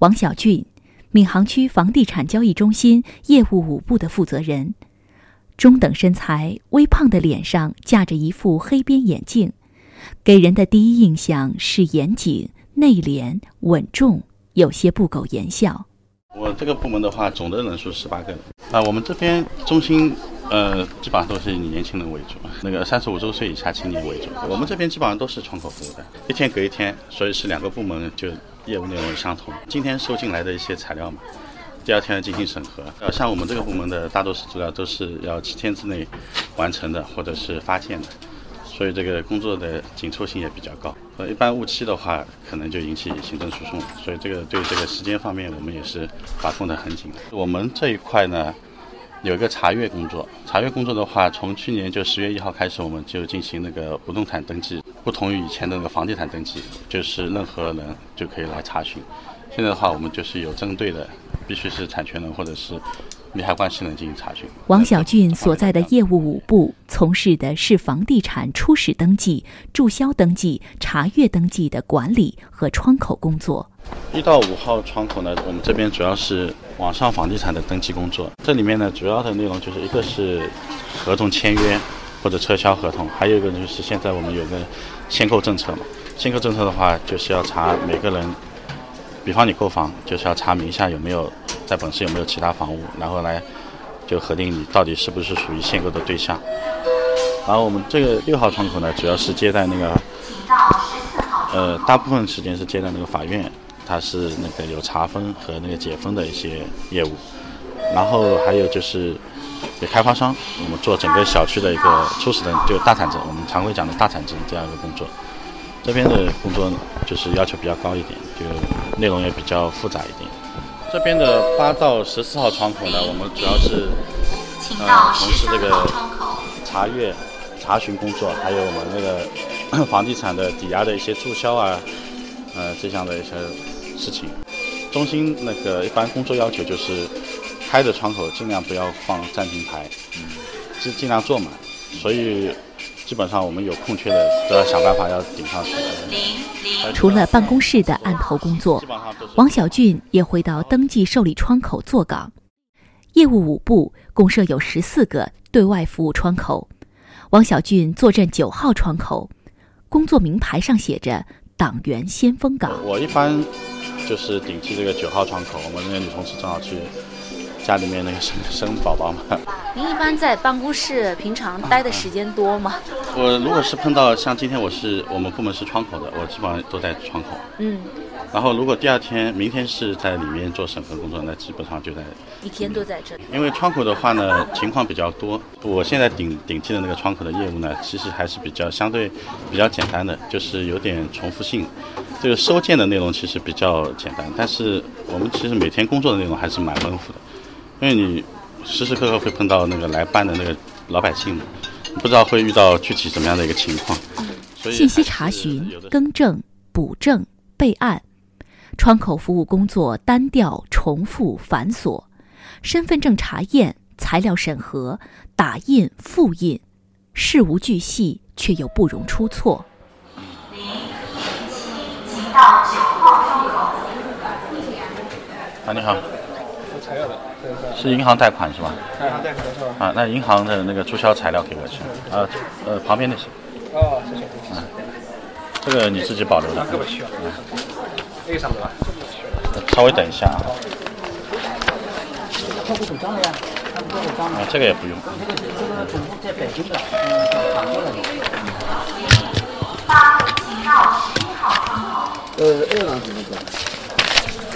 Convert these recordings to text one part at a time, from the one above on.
王小俊，闵行区房地产交易中心业务五部的负责人，中等身材，微胖的脸上架着一副黑边眼镜，给人的第一印象是严谨、内敛、稳重，有些不苟言笑。我这个部门的话，总的人数十八个人啊。我们这边中心，呃，基本上都是以年轻人为主，那个三十五周岁以下青年为主。我们这边基本上都是窗口服务的，一天隔一天，所以是两个部门就业务内容相同。今天收进来的一些材料嘛，第二天进行审核。呃，像我们这个部门的大多数资料都是要七天之内完成的，或者是发件的。所以这个工作的紧凑性也比较高，呃，一般误期的话，可能就引起行政诉讼。所以这个对这个时间方面，我们也是把控的很紧的。我们这一块呢，有一个查阅工作。查阅工作的话，从去年就十月一号开始，我们就进行那个不动产登记，不同于以前的那个房地产登记，就是任何人就可以来查询。现在的话，我们就是有针对的，必须是产权人或者是。利害关系人进行查询。王小俊所在的业务五部从事的是房地产初始登记、注销登记、查阅登记的管理和窗口工作。一到五号窗口呢，我们这边主要是网上房地产的登记工作。这里面呢，主要的内容就是一个是合同签约或者撤销合同，还有一个就是现在我们有个限购政策嘛。限购政策的话，就是要查每个人，比方你购房，就是要查名下有没有。在本市有没有其他房屋，然后来就核定你到底是不是属于限购的对象。然后我们这个六号窗口呢，主要是接待那个，呃，大部分时间是接待那个法院，它是那个有查封和那个解封的一些业务。然后还有就是给开发商，我们做整个小区的一个初始的就大产证，我们常规讲的大产证这样一个工作。这边的工作就是要求比较高一点，就内容也比较复杂一点。这边的八到十四号窗口呢，我们主要是呃从事这个查阅、查询工作，还有我们那个 房地产的抵押的一些注销啊，呃这样的一些事情。中心那个一般工作要求就是开的窗口尽量不要放暂停牌，尽尽量坐满，所以。基本上我们有空缺的都要想办法要顶上去。除了办公室的案头工作，王小俊也回到登记受理窗口坐岗。业务五部共设有十四个对外服务窗口，王小俊坐镇九号窗口，工作名牌上写着“党员先锋岗”。我一般就是顶替这个九号窗口，我们那个女同事正好去。家里面那个生生宝宝嘛。您一般在办公室平常待的时间多吗？我如果是碰到像今天我是我们部门是窗口的，我基本上都在窗口。嗯。然后如果第二天、明天是在里面做审核工作，那基本上就在一天都在这里。因为窗口的话呢，情况比较多。我现在顶顶替的那个窗口的业务呢，其实还是比较相对比较简单的，就是有点重复性。这个收件的内容其实比较简单，但是我们其实每天工作的内容还是蛮丰富的。因为你时时刻刻会碰到那个来办的那个老百姓，不知道会遇到具体什么样的一个情况。信息查询、更正、补正、备案，窗口服务工作单调、重复、繁琐；身份证查验、材料审核、打印、复印，事无巨细，却又不容出错。零请到九号窗口。啊，你好。是银行贷款是吧？银行贷款是吧？啊，那银行的那个注销材料给我去。啊，呃，旁边那些。哦，谢谢。嗯，这个你自己保留的。这个不需要。嗯。那个上的吧？稍微等一下啊。这个总账的呀？啊，这个也不用。这个这个总部在北京的，嗯，反过来的。八，请到十一号窗口。呃，二郎怎么走？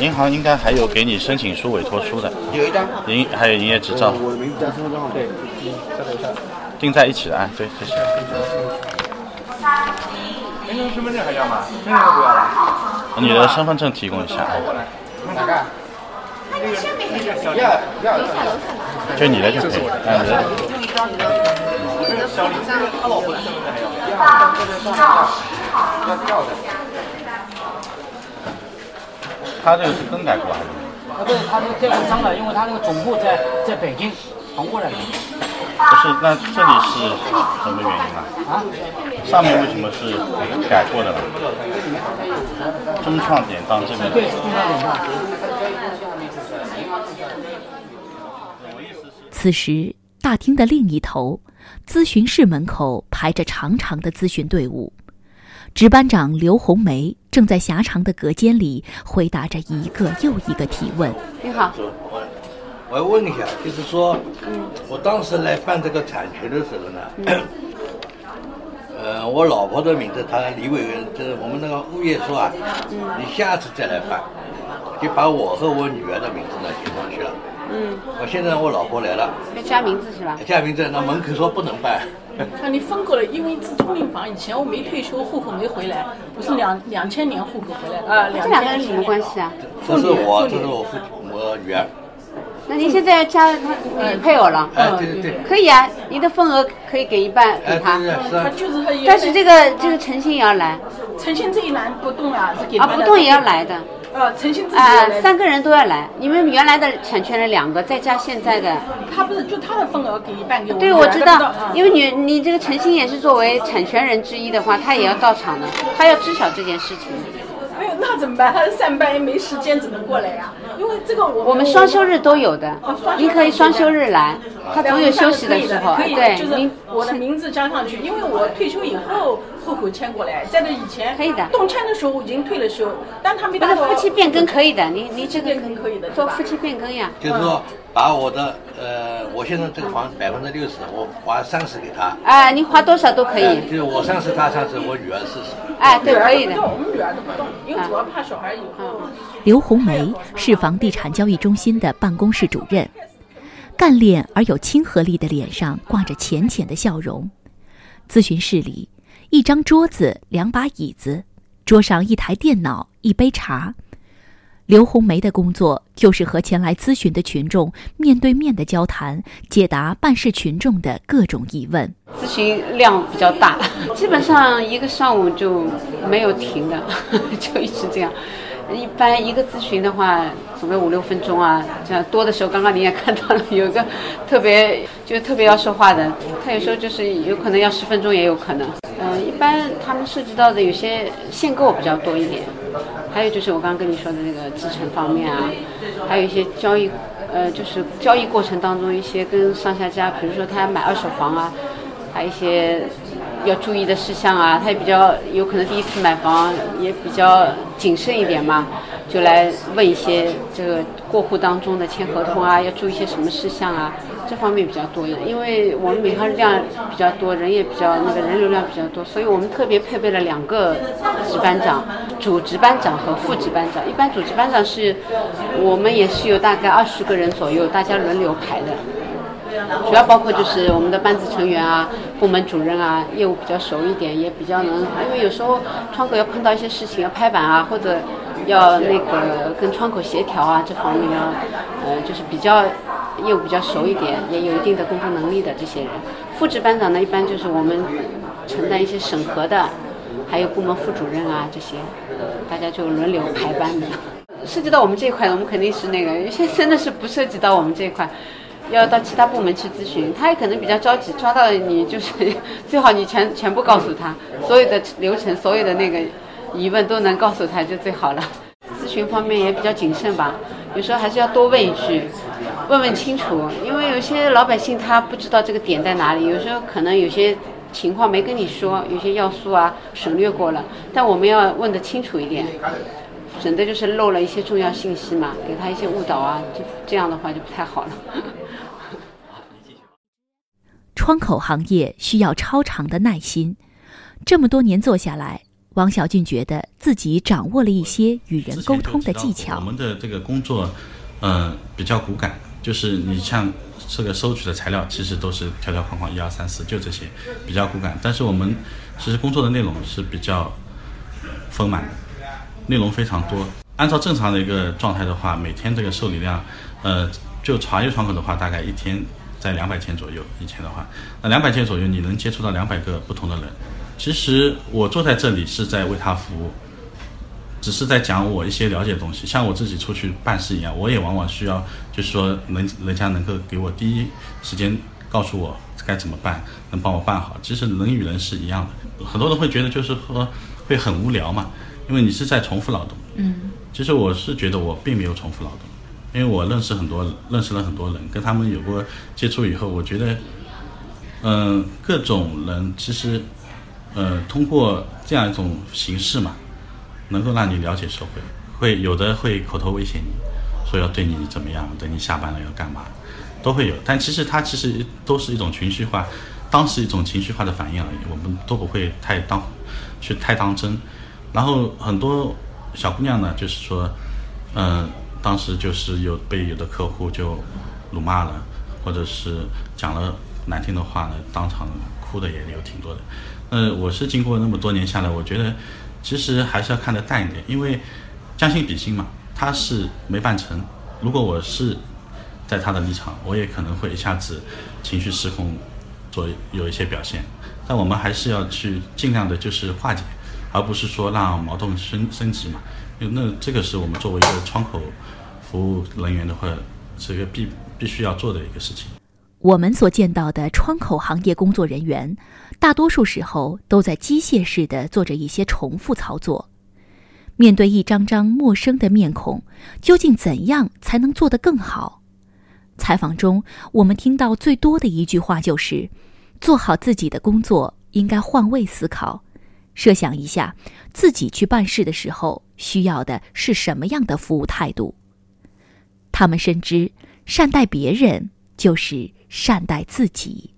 银行应该还有给你申请书、委托书的，有一张，营还有营业执照。我的名字加身份证号，对，订在一起的啊，对，谢谢。身份身份证还要吗？身份证不要了。你的身份证提供一下。哪个？要要要。就你的就可以。的。小他老婆的身份证还要？要要的。他这个是更改过还是？啊，对，他这个盖公章了，因为他那个总部在在北京，传过来的。不是，那这里是什么原因啊？啊？上面为什么是改过的呢？中创典当这边。对，中创点当。此时，大厅的另一头，咨询室门口排着长长的咨询队伍，值班长刘红梅正在狭长的隔间里回答着一个又一个提问。你好。我要问一下，就是说，我当时来办这个产权的时候呢，呃，我老婆的名字，她李委员，就是我们那个物业说啊，嗯你下次再来办，就把我和我女儿的名字呢写上去了。嗯。我现在我老婆来了。要加名字是吧？加名字，那门口说不能办。那你分过了，因为是租赁房，以前我没退休，户口没回来，我是两两千年户口回来的啊。这两个人什么关系啊？这是我，这是我父我女儿。那您现在加他配偶了？哎，对对对，可以啊，您的份额可以给一半给他。他就是他。但是这个这个诚信也要来。诚信这一栏不动啊，是给啊，不动也要来的。呃，诚信自己啊，三个人都要来。你们原来的产权人两个，再加现在的。他不是就他的份额给一半给我。对，我知道，因为你你这个诚信也是作为产权人之一的话，他也要到场的，他要知晓这件事情。没有，那怎么办？他上班也没时间，怎么过来呀？因为这个我我们双休日都有的，您可以双休日来，他总有休息的时候。对，就是我的名字加上去，因为我退休以后户口迁过来，在那以前可以的。动迁的时候我已经退了休，但他没。那夫妻变更可以的，你你这个可以的，做夫妻变更呀。就是说。把我的呃，我现在这个房百分之六十，我花三十给他。哎，你花多少都可以。就是我三十，他三十，我女儿四十。哎，对，可以的。我们女儿都不动，因为主要怕小孩以后。刘红梅是房地产交易中心的办公室主任，干练而有亲和力的脸上挂着浅浅的笑容。咨询室里，一张桌子，两把椅子，桌上一台电脑，一杯茶。刘红梅的工作就是和前来咨询的群众面对面的交谈，解答办事群众的各种疑问。咨询量比较大，基本上一个上午就没有停的，就一直这样。一般一个咨询的话，总共五六分钟啊，这样多的时候，刚刚你也看到了，有个特别就特别要说话的，他有时候就是有可能要十分钟也有可能。嗯，一般他们涉及到的有些限购比较多一点，还有就是我刚刚跟你说的那个继承方面啊，还有一些交易，呃，就是交易过程当中一些跟上下家，比如说他买二手房啊，还有一些。要注意的事项啊，他也比较有可能第一次买房，也比较谨慎一点嘛，就来问一些这个过户当中的签合同啊，要注意一些什么事项啊，这方面比较多一点。因为我们每行量比较多，人也比较那个人流量比较多，所以我们特别配备了两个值班长，主值班长和副值班长。一般主值班长是我们也是有大概二十个人左右，大家轮流排的。主要包括就是我们的班子成员啊，部门主任啊，业务比较熟一点，也比较能，因为有时候窗口要碰到一些事情要拍板啊，或者要那个跟窗口协调啊，这方面啊，呃，就是比较业务比较熟一点，也有一定的工作能力的这些人。副值班长呢，一般就是我们承担一些审核的，还有部门副主任啊这些，大家就轮流排班的。涉及到我们这一块，我们肯定是那个，有些真的是不涉及到我们这一块。要到其他部门去咨询，他也可能比较着急，抓到你就是最好你全全部告诉他，所有的流程、所有的那个疑问都能告诉他就最好了。咨询方面也比较谨慎吧，有时候还是要多问一句，问问清楚，因为有些老百姓他不知道这个点在哪里，有时候可能有些情况没跟你说，有些要素啊省略过了，但我们要问得清楚一点，省得就是漏了一些重要信息嘛，给他一些误导啊，就这样的话就不太好了。窗口行业需要超长的耐心，这么多年做下来，王小俊觉得自己掌握了一些与人沟通的技巧。我们的这个工作，嗯，比较骨感，就是你像这个收取的材料，其实都是条条框框，一二三四，就这些，比较骨感。但是我们其实工作的内容是比较丰满的，内容非常多。按照正常的一个状态的话，每天这个受理量，呃，就茶叶窗口的话，大概一天。在两百件左右，以前的话，那两百件左右，你能接触到两百个不同的人。其实我坐在这里是在为他服务，只是在讲我一些了解的东西，像我自己出去办事一样，我也往往需要，就是说能人家能够给我第一时间告诉我该怎么办，能帮我办好。其实人与人是一样的，很多人会觉得就是说会很无聊嘛，因为你是在重复劳动。嗯，其实我是觉得我并没有重复劳动，因为我认识很多，认识了很多人，跟他们有过接触以后，我觉得，嗯、各种人其实，呃，通过这样一种形式嘛，能够让你了解社会，会有的会口头威胁你，说要对你怎么样，等你下班了要干嘛，都会有。但其实它其实都是一种情绪化，当时一种情绪化的反应而已，我们都不会太当去太当真。然后很多小姑娘呢，就是说，嗯、当时就是有被有的客户就辱骂了，或者是讲了难听的话呢，当场哭的也有挺多的。呃，我是经过那么多年下来，我觉得其实还是要看得淡一点，因为将心比心嘛，他是没办成。如果我是在他的立场，我也可能会一下子情绪失控，做有一些表现。但我们还是要去尽量的，就是化解，而不是说让矛盾升升级嘛。那这个是我们作为一个窗口服务人员的话，是一个必必须要做的一个事情。我们所见到的窗口行业工作人员，大多数时候都在机械式的做着一些重复操作。面对一张张陌生的面孔，究竟怎样才能做得更好？采访中，我们听到最多的一句话就是：“做好自己的工作，应该换位思考，设想一下自己去办事的时候需要的是什么样的服务态度。”他们深知，善待别人就是善待自己。